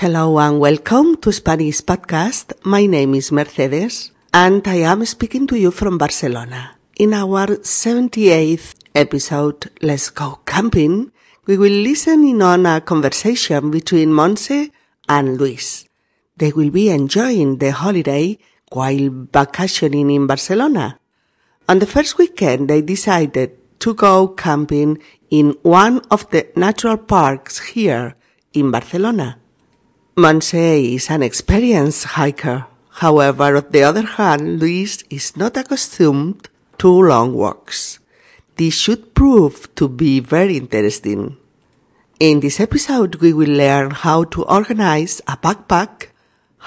Hello and welcome to Spanish Podcast. My name is Mercedes and I am speaking to you from Barcelona. In our 78th episode, Let's Go Camping, we will listen in on a conversation between Monse and Luis. They will be enjoying the holiday while vacationing in Barcelona. On the first weekend, they decided to go camping in one of the natural parks here in Barcelona. Monse is an experienced hiker. However, on the other hand, Luis is not accustomed to long walks. This should prove to be very interesting. In this episode, we will learn how to organize a backpack,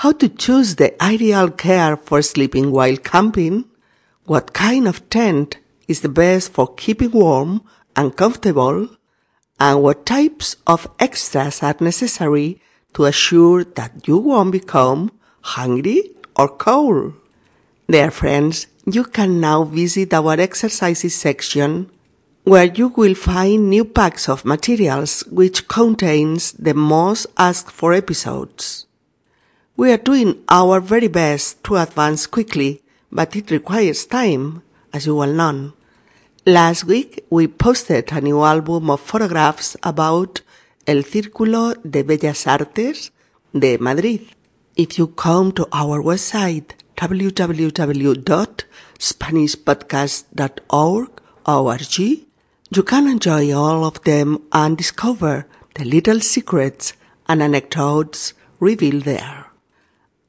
how to choose the ideal care for sleeping while camping, what kind of tent is the best for keeping warm and comfortable, and what types of extras are necessary to assure that you won't become hungry or cold. Dear friends, you can now visit our exercises section where you will find new packs of materials which contains the most asked for episodes. We are doing our very best to advance quickly, but it requires time, as you well know. Last week we posted a new album of photographs about El Círculo de Bellas Artes de Madrid. If you come to our website www.spanishpodcast.org, you can enjoy all of them and discover the little secrets and anecdotes revealed there.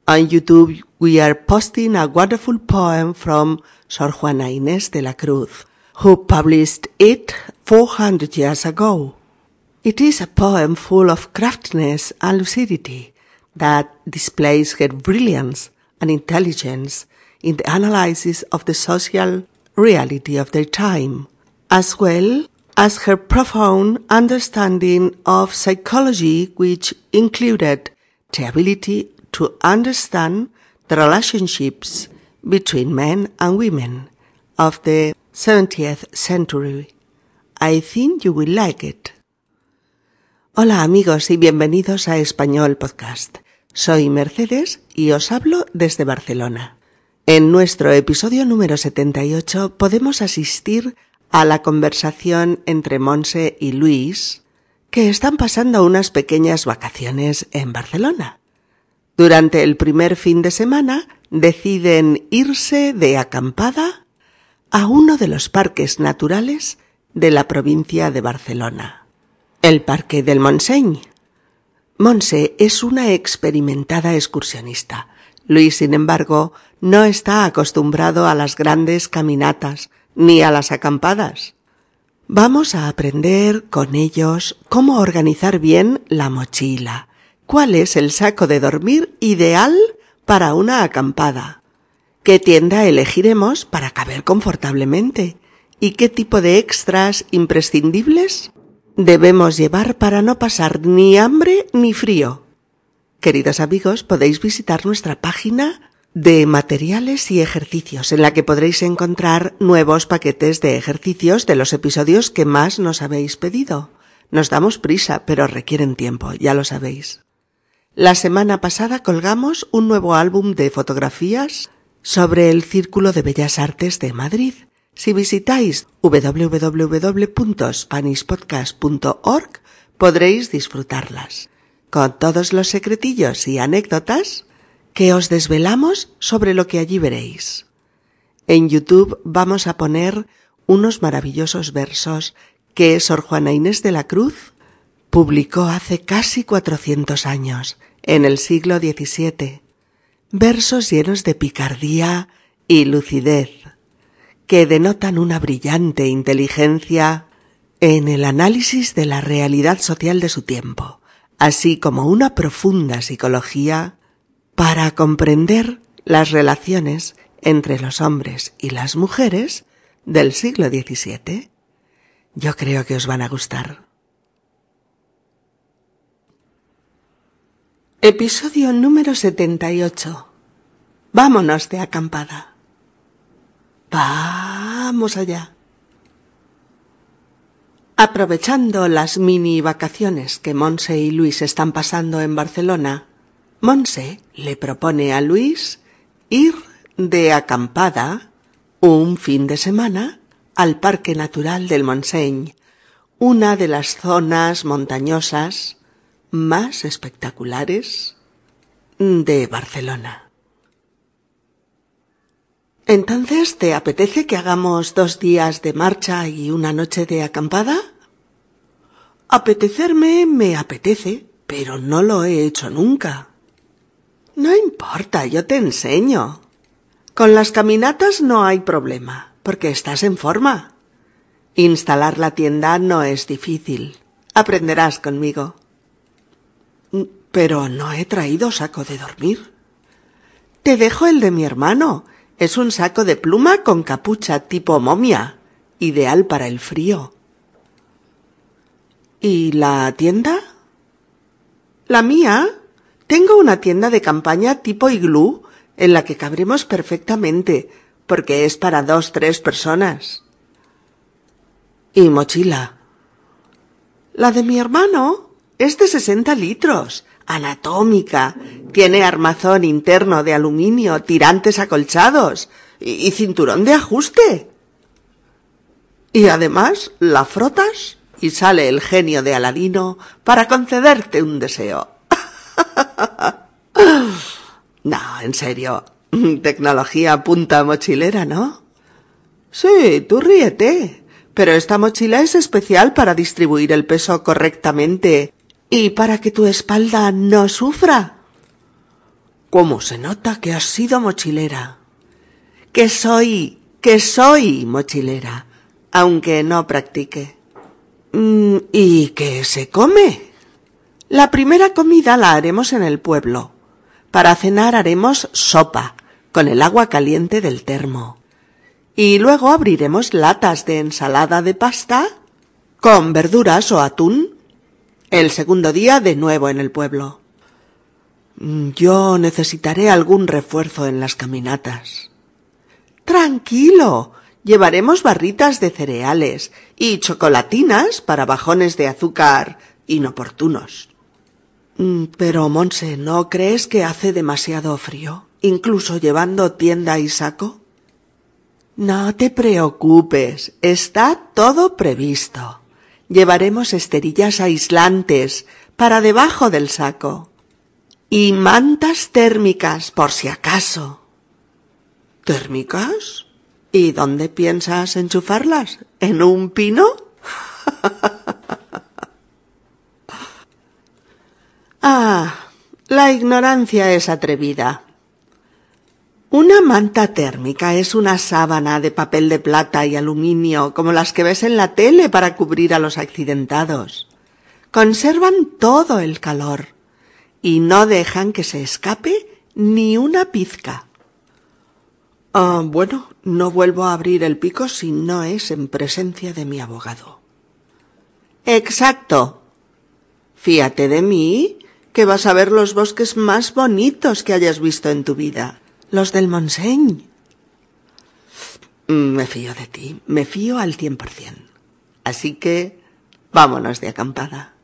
On YouTube, we are posting a wonderful poem from Sor Juana Inés de la Cruz, who published it 400 years ago. It is a poem full of craftiness and lucidity that displays her brilliance and intelligence in the analysis of the social reality of their time, as well as her profound understanding of psychology which included the ability to understand the relationships between men and women of the 70th century. I think you will like it. Hola amigos y bienvenidos a Español Podcast. Soy Mercedes y os hablo desde Barcelona. En nuestro episodio número 78 podemos asistir a la conversación entre Monse y Luis, que están pasando unas pequeñas vacaciones en Barcelona. Durante el primer fin de semana deciden irse de acampada a uno de los parques naturales de la provincia de Barcelona, el Parque del Montseny. Monse es una experimentada excursionista. Luis, sin embargo, no está acostumbrado a las grandes caminatas ni a las acampadas. Vamos a aprender con ellos cómo organizar bien la mochila, cuál es el saco de dormir ideal para una acampada, qué tienda elegiremos para caber confortablemente y qué tipo de extras imprescindibles debemos llevar para no pasar ni hambre ni frío. Queridos amigos, podéis visitar nuestra página de materiales y ejercicios en la que podréis encontrar nuevos paquetes de ejercicios de los episodios que más nos habéis pedido. Nos damos prisa, pero requieren tiempo, ya lo sabéis. La semana pasada colgamos un nuevo álbum de fotografías sobre el Círculo de Bellas Artes de Madrid. Si visitáis www.spanishpodcast.org podréis disfrutarlas, con todos los secretillos y anécdotas que os desvelamos sobre lo que allí veréis. En YouTube vamos a poner unos maravillosos versos que Sor Juana Inés de la Cruz publicó hace casi cuatrocientos años, en el siglo XVII, versos llenos de picardía y lucidez, que denotan una brillante inteligencia en el análisis de la realidad social de su tiempo, así como una profunda psicología para comprender las relaciones entre los hombres y las mujeres del siglo XVII. Yo creo que os van a gustar. Episodio número 78. Vámonos de acampada. Vamos allá. Aprovechando las mini vacaciones que Monse y Luis están pasando en Barcelona, Monse le propone a Luis ir de acampada un fin de semana al Parque Natural del Montseny, una de las zonas montañosas más espectaculares de Barcelona. Entonces, ¿te apetece que hagamos dos días de marcha y una noche de acampada? Apetecerme me apetece, pero no lo he hecho nunca. No importa, yo te enseño. Con las caminatas no hay problema, porque estás en forma. Instalar la tienda no es difícil. Aprenderás conmigo. Pero no he traído saco de dormir. Te dejo el de mi hermano. Es un saco de pluma con capucha tipo momia, ideal para el frío. ¿Y la tienda? La mía. Tengo una tienda de campaña tipo iglú en la que cabremos perfectamente, porque es para dos, tres personas. ¿Y mochila? La de mi hermano es de sesenta litros, anatómica, tiene armazón interno de aluminio, tirantes acolchados y, cinturón de ajuste. Y además la frotas y sale el genio de Aladino para concederte un deseo. no, en serio, tecnología punta mochilera, ¿no? Sí, tú ríete. Pero esta mochila es especial para distribuir el peso correctamente y para que tu espalda no sufra. ¿Cómo se nota que has sido mochilera? Que soy, que soy mochilera, aunque no practique. Mm, ¿Y qué se come? La primera comida la haremos en el pueblo. Para cenar haremos sopa, con el agua caliente del termo. Y luego abriremos latas de ensalada de pasta con verduras o atún. El segundo día de nuevo en el pueblo. Mm, yo necesitaré algún refuerzo en las caminatas. Tranquilo. Llevaremos barritas de cereales y chocolatinas para bajones de azúcar inoportunos. Mm, pero, Monse, ¿no crees que hace demasiado frío, incluso llevando tienda y saco? No te preocupes, está todo previsto. Llevaremos esterillas aislantes para debajo del saco. Y mantas térmicas, por si acaso. ¿Térmicas? ¿Y dónde piensas enchufarlas? ¿En un pino? ah, la ignorancia es atrevida. Una manta térmica es una sábana de papel de plata y aluminio como las que ves en la tele para cubrir a los accidentados. Conservan todo el calor y no dejan que se escape ni una pizca. Ah, bueno, no vuelvo a abrir el pico si no es en presencia de mi abogado. Exacto. Fíate de mí, que vas a ver los bosques más bonitos que hayas visto en tu vida los del Montseny. Me fío de ti, me fío al cien por cien. Así que vámonos de acampada.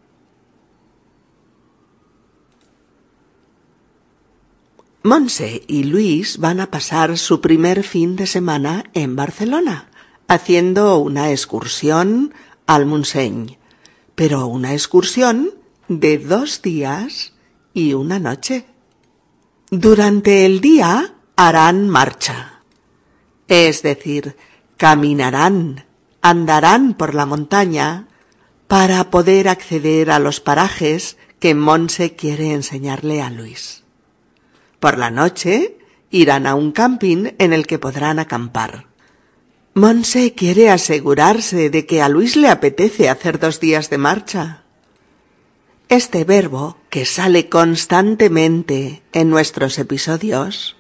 Monse y Luis van a pasar su primer fin de semana en Barcelona, haciendo una excursión al Montseny, pero una excursión de dos días y una noche. Durante el día harán marcha, es decir, caminarán, andarán por la montaña para poder acceder a los parajes que Monse quiere enseñarle a Luis. Por la noche irán a un camping en el que podrán acampar. Monse quiere asegurarse de que a Luis le apetece hacer dos días de marcha. Este verbo, que sale constantemente en nuestros episodios,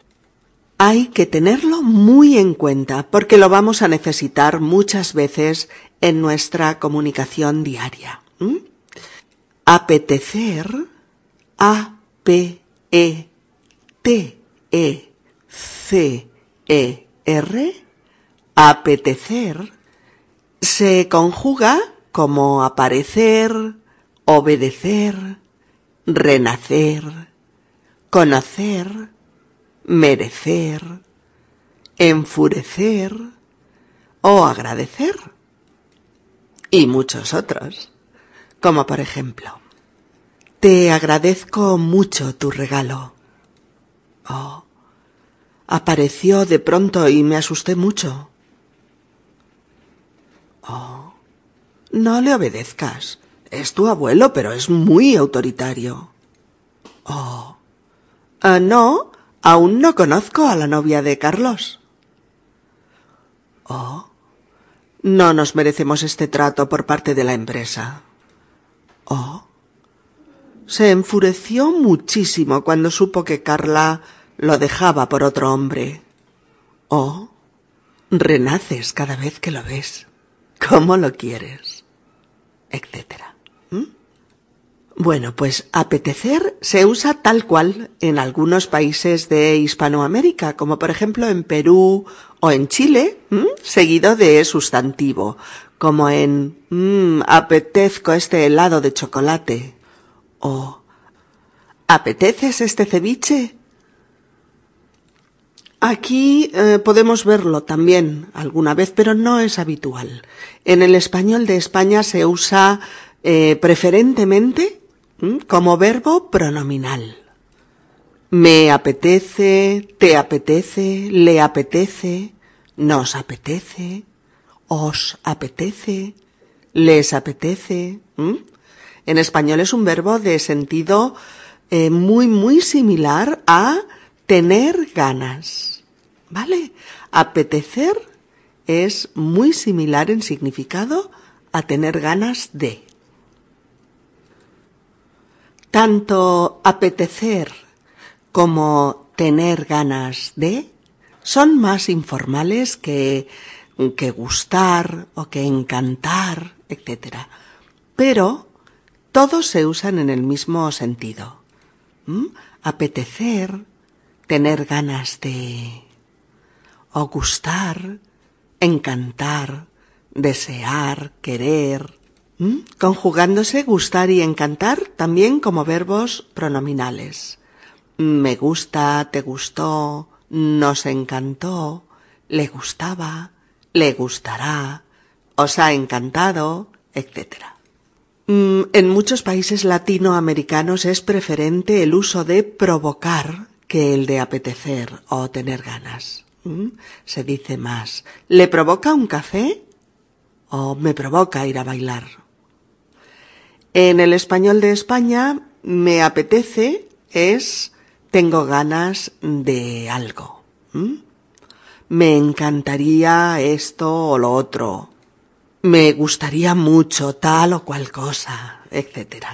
hay que tenerlo muy en cuenta porque lo vamos a necesitar muchas veces en nuestra comunicación diaria. Apetecer, A P E T E C E R, apetecer se conjuga como aparecer, obedecer, renacer, conocer, merecer, enfurecer o agradecer. Y muchos otros, como por ejemplo, te agradezco mucho tu regalo. Oh, apareció de pronto y me asusté mucho. Oh, no le obedezcas. Es tu abuelo, pero es muy autoritario. Oh. Ah, no, aún no conozco a la novia de Carlos. Oh. No nos merecemos este trato por parte de la empresa. Oh. Se enfureció muchísimo cuando supo que Carla lo dejaba por otro hombre. Oh. Renaces cada vez que lo ves. ¿Cómo lo quieres? etcétera. Bueno, pues apetecer se usa tal cual en algunos países de Hispanoamérica, como por ejemplo en Perú o en Chile, seguido de sustantivo, como en mmm, apetezco este helado de chocolate o ¿apeteces este ceviche? Aquí eh, podemos verlo también alguna vez, pero no es habitual. En el español de España se usa eh, preferentemente como verbo pronominal. Me apetece, te apetece, le apetece, nos apetece, os apetece, les apetece. En español es un verbo de sentido eh, muy, muy similar a tener ganas. ¿Vale? Apetecer es muy similar en significado a tener ganas de. Tanto apetecer como tener ganas de son más informales que, que gustar o que encantar, etc. Pero todos se usan en el mismo sentido. ¿Mm? Apetecer, tener ganas de... o gustar, encantar, desear, querer, conjugándose gustar y encantar también como verbos pronominales. Me gusta, te gustó, nos encantó, le gustaba, le gustará, os ha encantado, etc. Mm, en muchos países latinoamericanos es preferente el uso de provocar que el de apetecer o tener ganas. ¿Mm? Se dice más, ¿le provoca un café? o me provoca ir a bailar. En el español de España, me apetece es tengo ganas de algo. Me encantaría esto o lo otro. Me gustaría mucho tal o cual cosa, etc.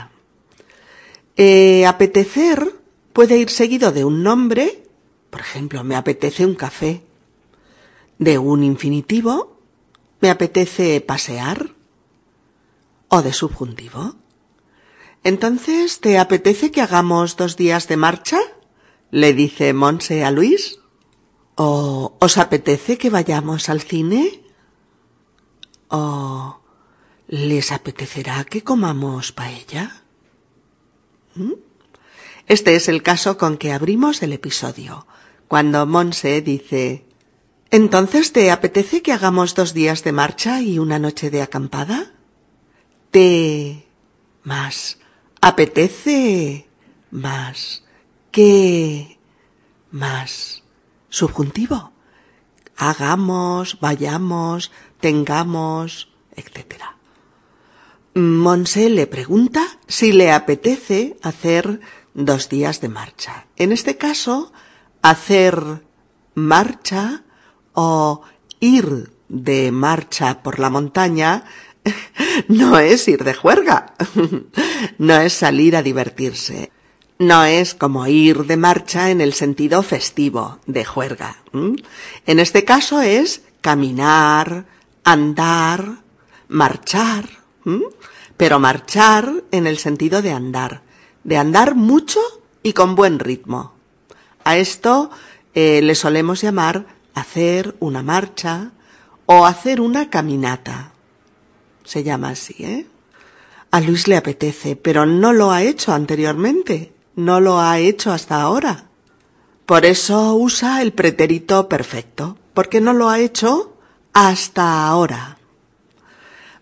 Eh, apetecer puede ir seguido de un nombre, por ejemplo, me apetece un café, de un infinitivo, me apetece pasear, o de subjuntivo. Entonces, ¿te apetece que hagamos dos días de marcha? le dice Monse a Luis. ¿O os apetece que vayamos al cine? ¿O les apetecerá que comamos paella? ¿Mm? Este es el caso con que abrimos el episodio, cuando Monse dice ¿Entonces te apetece que hagamos dos días de marcha y una noche de acampada? ¿Te más apetece más que más subjuntivo? Hagamos, vayamos, tengamos, etc. Monse le pregunta si le apetece hacer dos días de marcha. En este caso, hacer marcha o ir de marcha por la montaña no es ir de juerga, no es salir a divertirse, no es como ir de marcha en el sentido festivo de juerga. En este caso es caminar, andar, marchar, pero marchar en el sentido de andar, de andar mucho y con buen ritmo. A esto eh, le solemos llamar hacer una marcha o hacer una caminata. Se llama así, ¿eh? A Luis le apetece, pero no lo ha hecho anteriormente, no lo ha hecho hasta ahora. Por eso usa el pretérito perfecto, porque no lo ha hecho hasta ahora.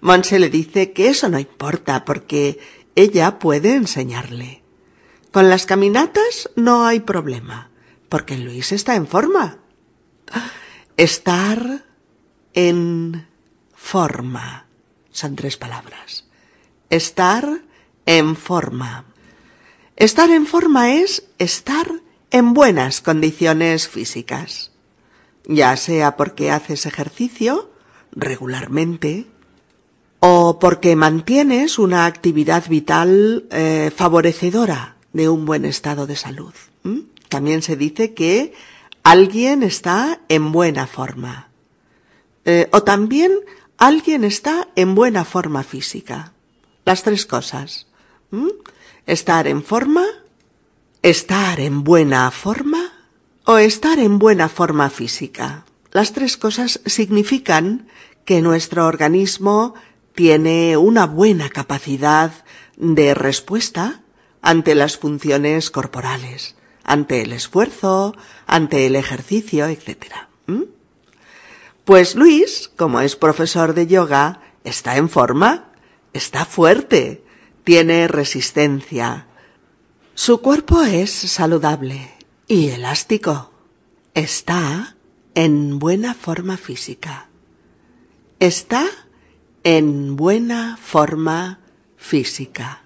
Monse le dice que eso no importa, porque ella puede enseñarle. Con las caminatas no hay problema, porque Luis está en forma. Estar en forma. Son tres palabras. Estar en forma. Estar en forma es estar en buenas condiciones físicas, ya sea porque haces ejercicio regularmente o porque mantienes una actividad vital eh, favorecedora de un buen estado de salud. También se dice que alguien está en buena forma. Eh, o también alguien está en buena forma física. Las tres cosas. Estar en forma, estar en buena forma o estar en buena forma física. Las tres cosas significan que nuestro organismo tiene una buena capacidad de respuesta ante las funciones corporales, ante el esfuerzo, ante el ejercicio, etc. Pues Luis, como es profesor de yoga, está en forma, está fuerte, tiene resistencia. Su cuerpo es saludable y elástico. Está en buena forma física. Está en buena forma física.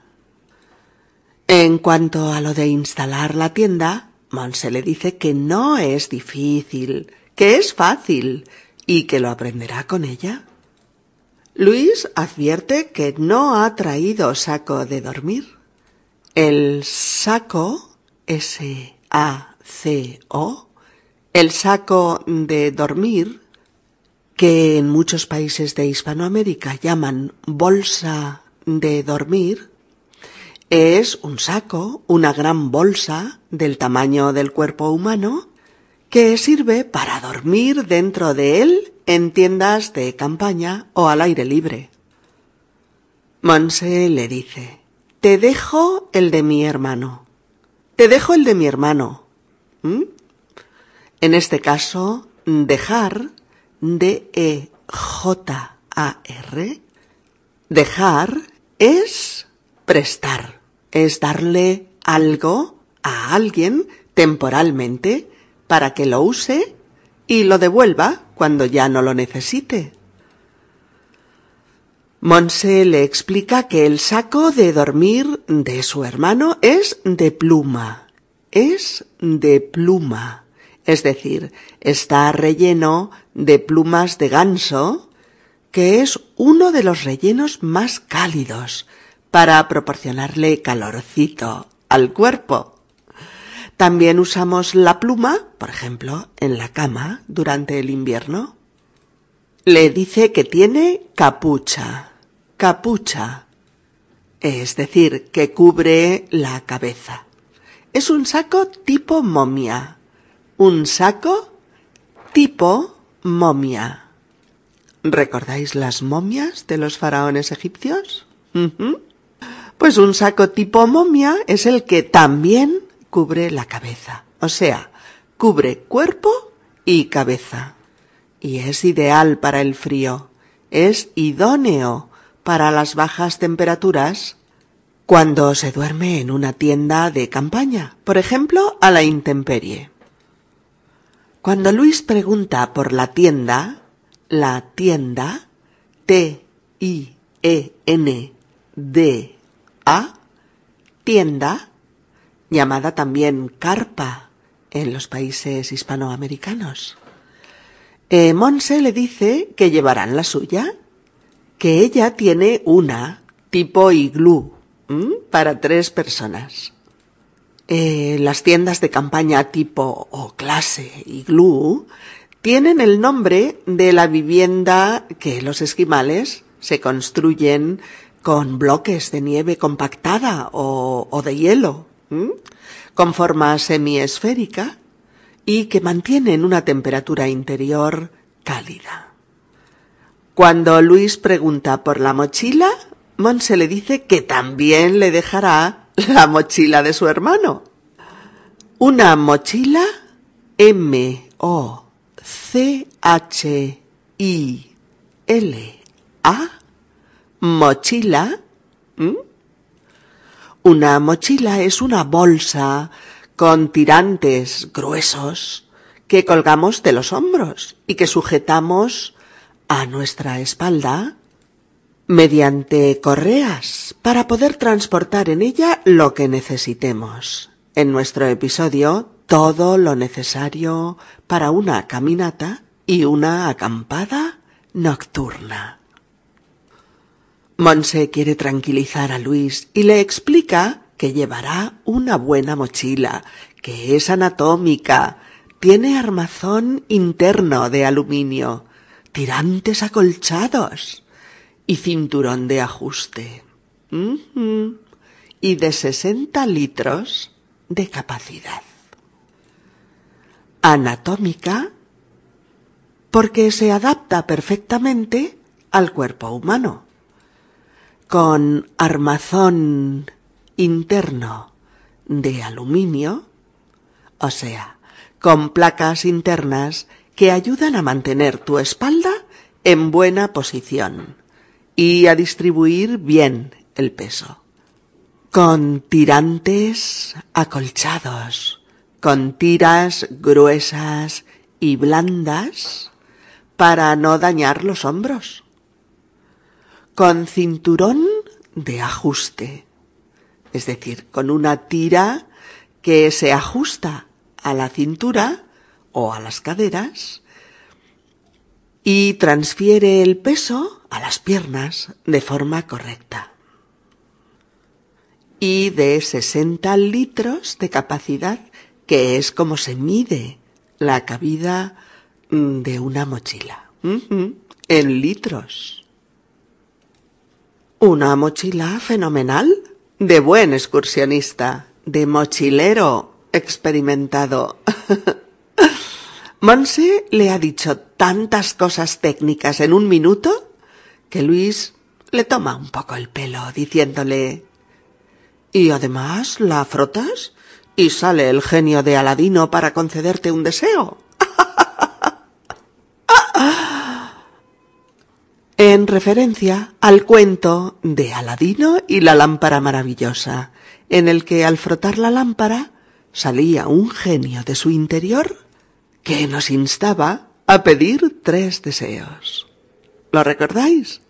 En cuanto a lo de instalar la tienda, Monse le dice que no es difícil, que es fácil, y que lo aprenderá con ella. Luis advierte que no ha traído saco de dormir. El saco, S-A-C-O, el saco de dormir, que en muchos países de Hispanoamérica llaman bolsa de dormir, es un saco, una gran bolsa del tamaño del cuerpo humano, que sirve para dormir dentro de él en tiendas de campaña o al aire libre. Monse le dice, te dejo el de mi hermano. Te dejo el de mi hermano. ¿Mm? En este caso, dejar, D-E-J-A-R, dejar es prestar, es darle algo a alguien temporalmente para que lo use y lo devuelva cuando ya no lo necesite. Monse le explica que el saco de dormir de su hermano es de pluma, es de pluma, es decir, está relleno de plumas de ganso, que es uno de los rellenos más cálidos para proporcionarle calorcito al cuerpo. También usamos la pluma, por ejemplo, en la cama durante el invierno. Le dice que tiene capucha, capucha, es decir, que cubre la cabeza. Es un saco tipo momia, un saco tipo momia. ¿Recordáis las momias de los faraones egipcios? Pues un saco tipo momia es el que también cubre la cabeza, o sea, cubre cuerpo y cabeza. Y es ideal para el frío, es idóneo para las bajas temperaturas cuando se duerme en una tienda de campaña, por ejemplo, a la intemperie. Cuando Luis pregunta por la tienda, la tienda, T-I-E-N-D-A, tienda, llamada también carpa en los países hispanoamericanos. Eh, Monse le dice que llevarán la suya, que ella tiene una tipo iglú para tres personas. Eh, las tiendas de campaña tipo o clase iglú tienen el nombre de la vivienda que los esquimales se construyen con bloques de nieve compactada o de hielo con forma semiesférica y que mantienen una temperatura interior cálida. Cuando Luis pregunta por la mochila, Monse le dice que también le dejará la mochila de su hermano. Una mochila M O C H I L A mochila. Una mochila es una bolsa con tirantes gruesos que colgamos de los hombros y que sujetamos a nuestra espalda mediante correas para poder transportar en ella lo que necesitemos. En nuestro episodio, todo lo necesario para una caminata y una acampada nocturna. Monse quiere tranquilizar a Luis y le explica que llevará una buena mochila, que es anatómica, tiene armazón interno de aluminio, tirantes acolchados y cinturón de ajuste. Y de 60 litros de capacidad. Anatómica porque se adapta perfectamente al cuerpo humano. Con armazón interno de aluminio, o sea, con placas internas que ayudan a mantener tu espalda en buena posición y a distribuir bien el peso. Con tirantes acolchados, con tiras gruesas y blandas para no dañar los hombros. Con cinturón de ajuste, es decir, con una tira que se ajusta a la cintura o a las caderas y transfiere el peso a las piernas de forma correcta. Y de 60 litros de capacidad, que es como se mide la cabida de una mochila. En litros. Una mochila fenomenal, de buen excursionista, de mochilero experimentado. Monse le ha dicho tantas cosas técnicas en un minuto que Luis le toma un poco el pelo diciéndole Y además la frotas y sale el genio de Aladino para concederte un deseo. En referencia al cuento de Aladino y la lámpara maravillosa, en el que al frotar la lámpara salía un genio de su interior que nos instaba a pedir tres deseos. ¿Lo recordáis?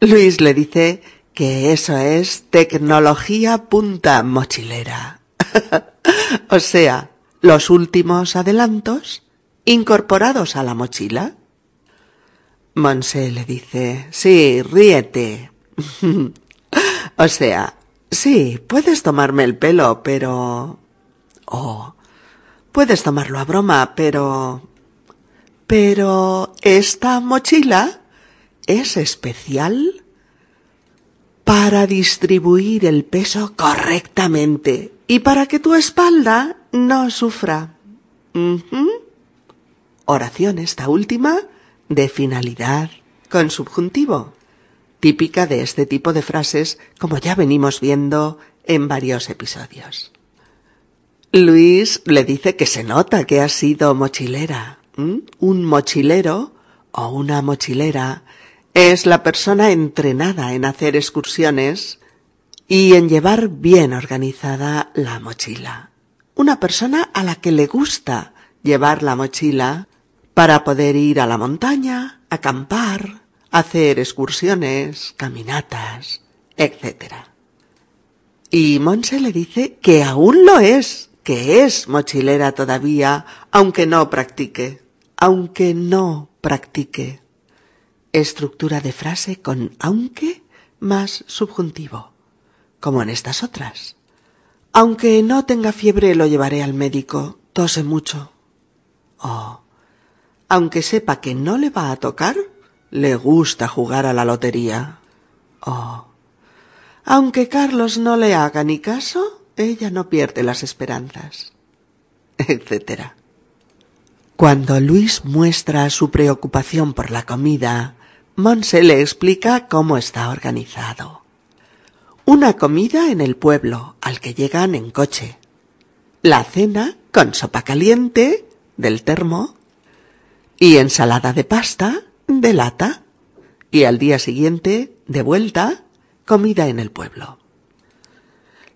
Luis le dice que eso es tecnología punta mochilera. o sea, los últimos adelantos incorporados a la mochila. Monse le dice, sí, ríete. o sea, sí, puedes tomarme el pelo, pero... Oh, puedes tomarlo a broma, pero... Pero esta mochila es especial para distribuir el peso correctamente y para que tu espalda no sufra. Oración esta última de finalidad con subjuntivo, típica de este tipo de frases como ya venimos viendo en varios episodios. Luis le dice que se nota que ha sido mochilera. Un mochilero o una mochilera es la persona entrenada en hacer excursiones y en llevar bien organizada la mochila. Una persona a la que le gusta llevar la mochila para poder ir a la montaña, acampar, hacer excursiones, caminatas, etc. Y Monse le dice que aún lo es, que es mochilera todavía, aunque no practique, aunque no practique. Estructura de frase con aunque más subjuntivo como en estas otras. Aunque no tenga fiebre lo llevaré al médico. Tose mucho. Oh. Aunque sepa que no le va a tocar, le gusta jugar a la lotería. Oh. Aunque Carlos no le haga ni caso, ella no pierde las esperanzas. etc. Cuando Luis muestra su preocupación por la comida Monse le explica cómo está organizado. Una comida en el pueblo, al que llegan en coche. La cena con sopa caliente del termo y ensalada de pasta de lata. Y al día siguiente, de vuelta, comida en el pueblo.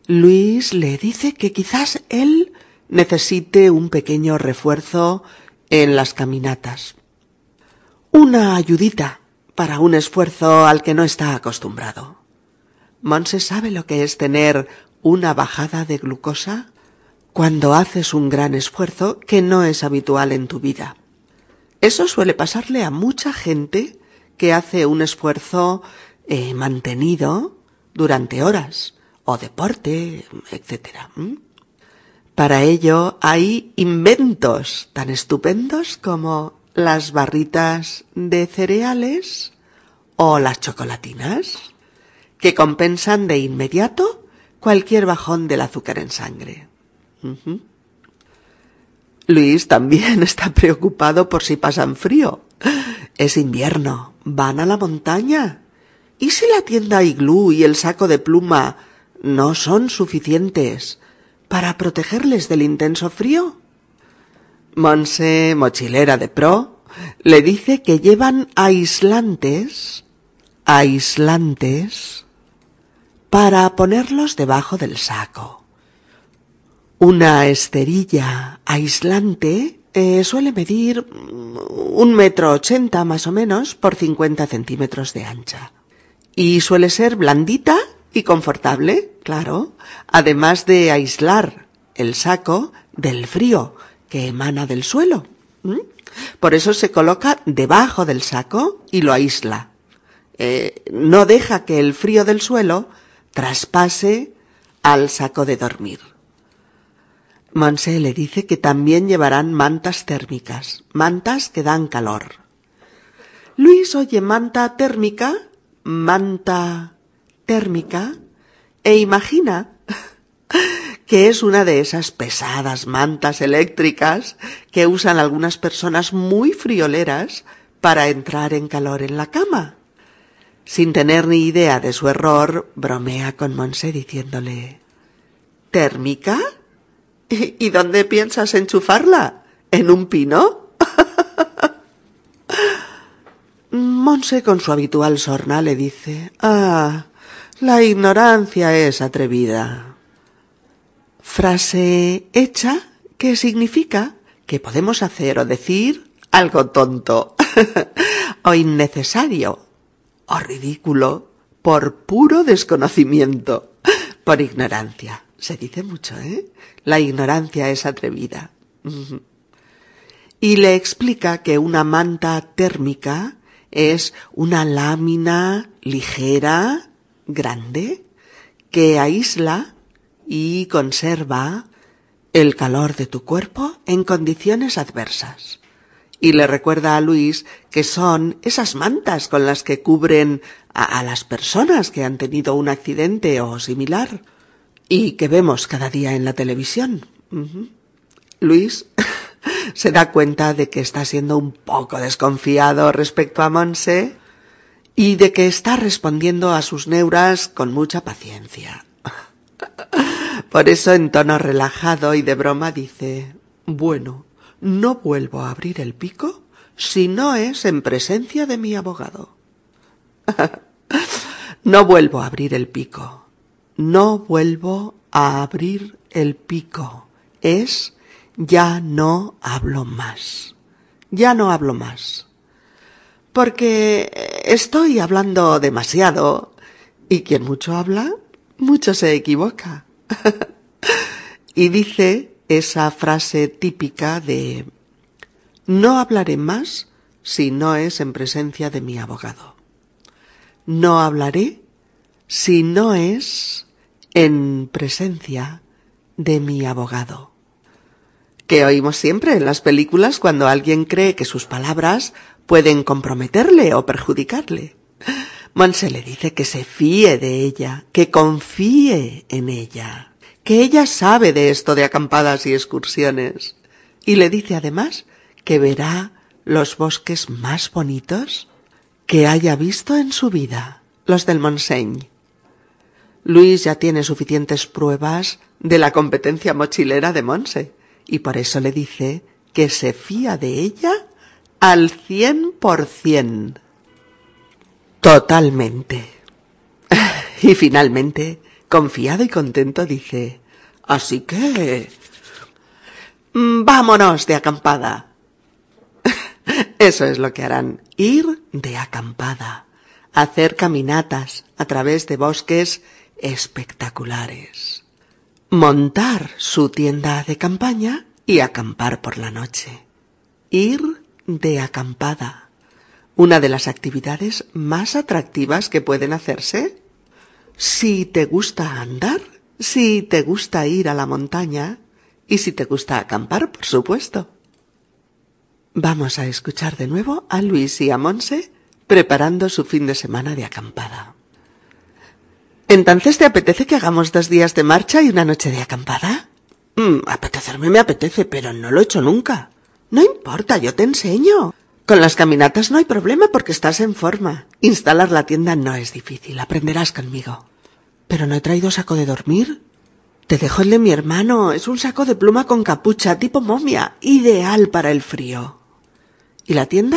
Luis le dice que quizás él necesite un pequeño refuerzo en las caminatas. Una ayudita para un esfuerzo al que no está acostumbrado. Monse sabe lo que es tener una bajada de glucosa cuando haces un gran esfuerzo que no es habitual en tu vida. Eso suele pasarle a mucha gente que hace un esfuerzo eh, mantenido durante horas o deporte, etc. Para ello hay inventos tan estupendos como las barritas de cereales o las chocolatinas, que compensan de inmediato cualquier bajón del azúcar en sangre. Luis también está preocupado por si pasan frío. Es invierno, van a la montaña. ¿Y si la tienda iglú y el saco de pluma no son suficientes para protegerles del intenso frío? Monse, mochilera de pro, le dice que llevan aislantes, aislantes, para ponerlos debajo del saco. Una esterilla aislante eh, suele medir un metro ochenta más o menos por cincuenta centímetros de ancha. Y suele ser blandita y confortable, claro, además de aislar el saco del frío que emana del suelo. Por eso se coloca debajo del saco y lo aísla. Eh, no deja que el frío del suelo traspase al saco de dormir. Monse le dice que también llevarán mantas térmicas, mantas que dan calor. Luis oye manta térmica, manta térmica, e imagina que es una de esas pesadas mantas eléctricas que usan algunas personas muy frioleras para entrar en calor en la cama. Sin tener ni idea de su error, bromea con Monse diciéndole ¿Térmica? ¿Y dónde piensas enchufarla? ¿En un pino? Monse con su habitual sorna le dice Ah, la ignorancia es atrevida frase hecha que significa que podemos hacer o decir algo tonto o innecesario o ridículo por puro desconocimiento, por ignorancia. Se dice mucho, ¿eh? La ignorancia es atrevida. Y le explica que una manta térmica es una lámina ligera, grande, que aísla y conserva el calor de tu cuerpo en condiciones adversas. Y le recuerda a Luis que son esas mantas con las que cubren a, las personas que han tenido un accidente o similar y que vemos cada día en la televisión. Luis se da cuenta de que está siendo un poco desconfiado respecto a Monse y de que está respondiendo a sus neuras con mucha paciencia. Por eso en tono relajado y de broma dice, bueno, no vuelvo a abrir el pico si no es en presencia de mi abogado. no vuelvo a abrir el pico. No vuelvo a abrir el pico. Es ya no hablo más. Ya no hablo más. Porque estoy hablando demasiado y quien mucho habla, mucho se equivoca. y dice esa frase típica de no hablaré más si no es en presencia de mi abogado. No hablaré si no es en presencia de mi abogado. Que oímos siempre en las películas cuando alguien cree que sus palabras pueden comprometerle o perjudicarle. Monse le dice que se fíe de ella, que confíe en ella, que ella sabe de esto de acampadas y excursiones. Y le dice además que verá los bosques más bonitos que haya visto en su vida, los del Monseigne. Luis ya tiene suficientes pruebas de la competencia mochilera de Monse y por eso le dice que se fía de ella al cien por cien. Totalmente. Y finalmente, confiado y contento, dice, así que... Vámonos de acampada. Eso es lo que harán, ir de acampada, hacer caminatas a través de bosques espectaculares, montar su tienda de campaña y acampar por la noche, ir de acampada, una de las actividades más atractivas que pueden hacerse. Si te gusta andar, si te gusta ir a la montaña y si te gusta acampar, por supuesto. Vamos a escuchar de nuevo a Luis y a Monse preparando su fin de semana de acampada. ¿Entonces te apetece que hagamos dos días de marcha y una noche de acampada? Mm, apetecerme me apetece, pero no lo he hecho nunca. No importa, yo te enseño. Con las caminatas no hay problema porque estás en forma. Instalar la tienda no es difícil, aprenderás conmigo. Pero no he traído saco de dormir. Te dejo el de mi hermano. Es un saco de pluma con capucha, tipo momia, ideal para el frío. ¿Y la tienda?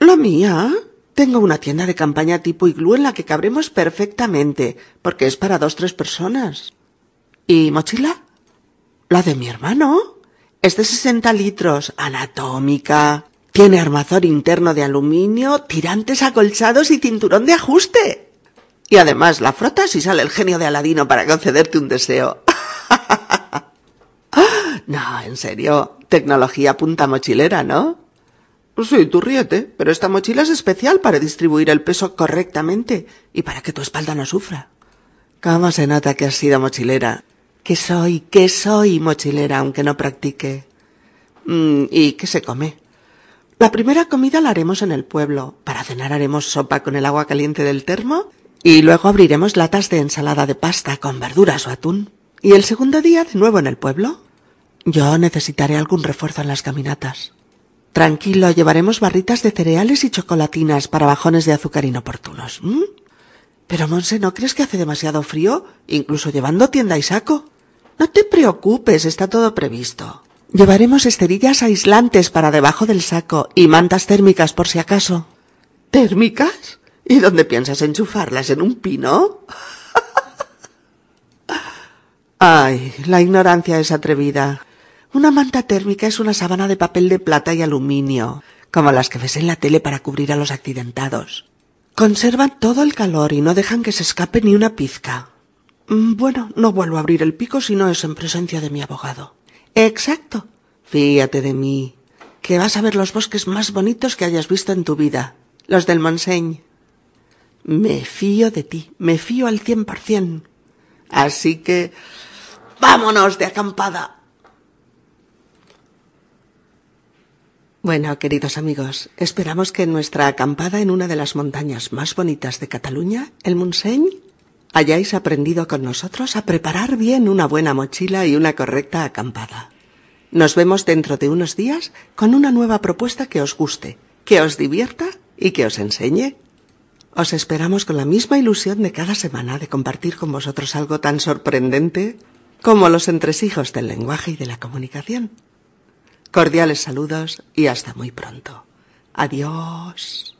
La mía. Tengo una tienda de campaña tipo iglú en la que cabremos perfectamente, porque es para dos tres personas. ¿Y mochila? La de mi hermano. Es de 60 litros, anatómica. Tiene armazón interno de aluminio, tirantes acolchados y cinturón de ajuste. Y además la frotas y sale el genio de Aladino para concederte un deseo. no, en serio, tecnología punta mochilera, ¿no? Sí, tú ríete, pero esta mochila es especial para distribuir el peso correctamente y para que tu espalda no sufra. ¿Cómo se nota que has sido mochilera? Que soy, que soy mochilera, aunque no practique. Mm, ¿Y qué se come? La primera comida la haremos en el pueblo. Para cenar haremos sopa con el agua caliente del termo y luego abriremos latas de ensalada de pasta con verduras o atún. ¿Y el segundo día de nuevo en el pueblo? Yo necesitaré algún refuerzo en las caminatas. Tranquilo, llevaremos barritas de cereales y chocolatinas para bajones de azúcar inoportunos. Pero, Monse, ¿no crees que hace demasiado frío? Incluso llevando tienda y saco. No te preocupes, está todo previsto. Llevaremos esterillas aislantes para debajo del saco y mantas térmicas por si acaso. ¿Térmicas? ¿Y dónde piensas enchufarlas? ¿En un pino? Ay, la ignorancia es atrevida. Una manta térmica es una sábana de papel de plata y aluminio, como las que ves en la tele para cubrir a los accidentados. Conservan todo el calor y no dejan que se escape ni una pizca. Mm, bueno, no vuelvo a abrir el pico si no es en presencia de mi abogado. Exacto. Fíjate de mí, que vas a ver los bosques más bonitos que hayas visto en tu vida, los del Monseigne. Me fío de ti, me fío al cien por cien. Así que... ¡Vámonos de acampada! Bueno, queridos amigos, esperamos que en nuestra acampada en una de las montañas más bonitas de Cataluña, el Montseny, hayáis aprendido con nosotros a preparar bien una buena mochila y una correcta acampada. Nos vemos dentro de unos días con una nueva propuesta que os guste, que os divierta y que os enseñe. Os esperamos con la misma ilusión de cada semana de compartir con vosotros algo tan sorprendente como los entresijos del lenguaje y de la comunicación. Cordiales saludos y hasta muy pronto. Adiós.